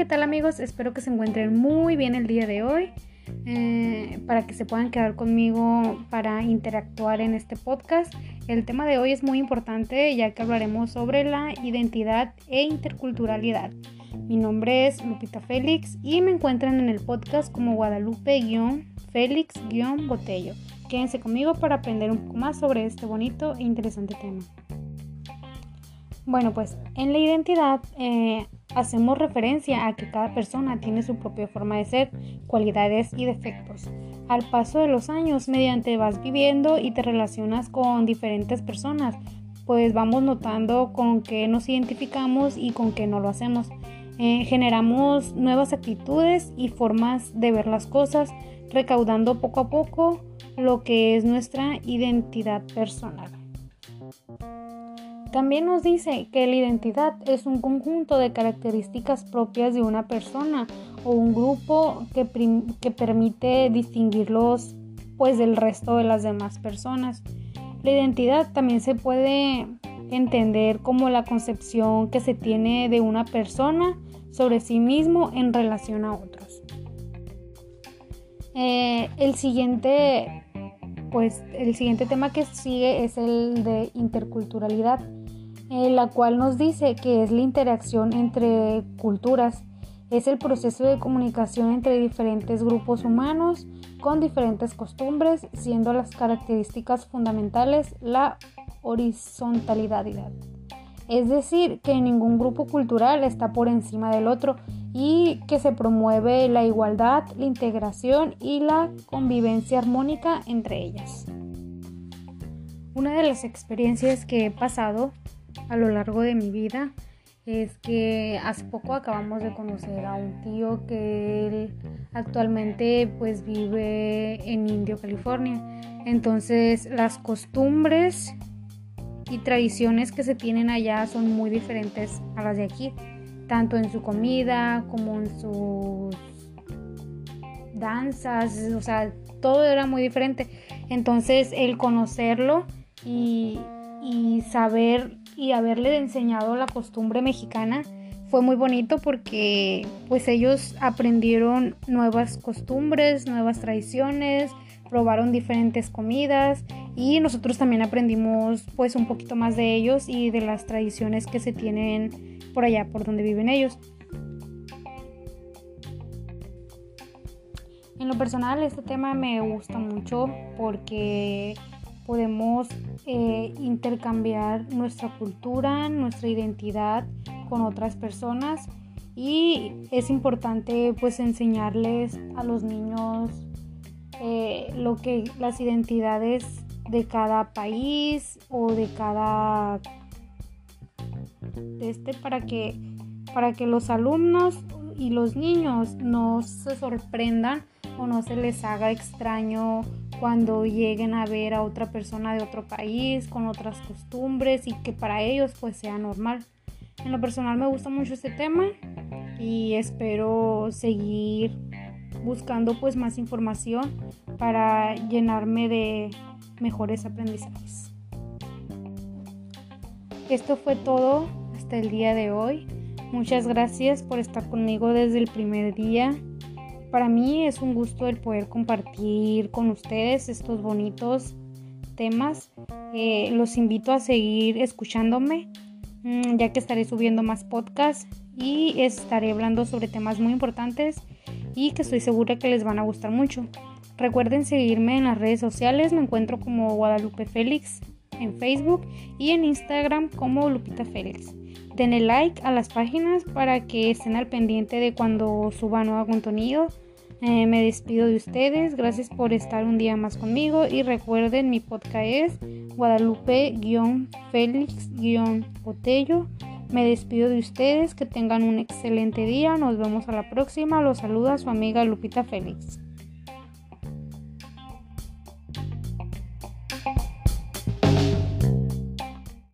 ¿qué tal amigos? Espero que se encuentren muy bien el día de hoy. Eh, para que se puedan quedar conmigo para interactuar en este podcast. El tema de hoy es muy importante ya que hablaremos sobre la identidad e interculturalidad. Mi nombre es Lupita Félix y me encuentran en el podcast como Guadalupe-Félix-Botello. Quédense conmigo para aprender un poco más sobre este bonito e interesante tema. Bueno, pues en la identidad eh, hacemos referencia a que cada persona tiene su propia forma de ser, cualidades y defectos. Al paso de los años, mediante vas viviendo y te relacionas con diferentes personas, pues vamos notando con qué nos identificamos y con qué no lo hacemos. Eh, generamos nuevas actitudes y formas de ver las cosas, recaudando poco a poco lo que es nuestra identidad personal. También nos dice que la identidad es un conjunto de características propias de una persona o un grupo que, permite distinguirlos pues del resto de las demás personas. La identidad también se puede entender como la concepción que se tiene de una persona sobre sí mismo en relación a otros. Eh, el siguiente pues el siguiente tema que sigue es el de interculturalidad la cual nos dice que es la interacción entre culturas, es el proceso de comunicación entre diferentes grupos humanos con diferentes costumbres, siendo las características fundamentales la horizontalidad. Es decir, que ningún grupo cultural está por encima del otro y que se promueve la igualdad, la integración y la convivencia armónica entre ellas. Una de las experiencias que he pasado a lo largo de mi vida es que hace poco acabamos de conocer a un tío que él actualmente pues vive en Indio, California. Entonces las costumbres y tradiciones que se tienen allá son muy diferentes a las de aquí, tanto en su comida como en sus danzas, o sea, todo era muy diferente. Entonces el conocerlo y, y saber y haberle enseñado la costumbre mexicana fue muy bonito porque pues ellos aprendieron nuevas costumbres, nuevas tradiciones, probaron diferentes comidas y nosotros también aprendimos pues un poquito más de ellos y de las tradiciones que se tienen por allá, por donde viven ellos. En lo personal este tema me gusta mucho porque podemos eh, intercambiar nuestra cultura, nuestra identidad con otras personas y es importante pues enseñarles a los niños eh, lo que las identidades de cada país o de cada este para que para que los alumnos y los niños no se sorprendan o no se les haga extraño cuando lleguen a ver a otra persona de otro país con otras costumbres y que para ellos pues sea normal. En lo personal me gusta mucho este tema y espero seguir buscando pues más información para llenarme de mejores aprendizajes. Esto fue todo hasta el día de hoy. Muchas gracias por estar conmigo desde el primer día. Para mí es un gusto el poder compartir con ustedes estos bonitos temas. Eh, los invito a seguir escuchándome, mm, ya que estaré subiendo más podcasts y estaré hablando sobre temas muy importantes y que estoy segura que les van a gustar mucho. Recuerden seguirme en las redes sociales, me encuentro como Guadalupe Félix en Facebook y en Instagram como Lupita Félix. Denle like a las páginas para que estén al pendiente de cuando suba nuevo contenido. Eh, me despido de ustedes, gracias por estar un día más conmigo y recuerden mi podcast es Guadalupe-Félix-Botello. Me despido de ustedes, que tengan un excelente día, nos vemos a la próxima, los saluda su amiga Lupita Félix.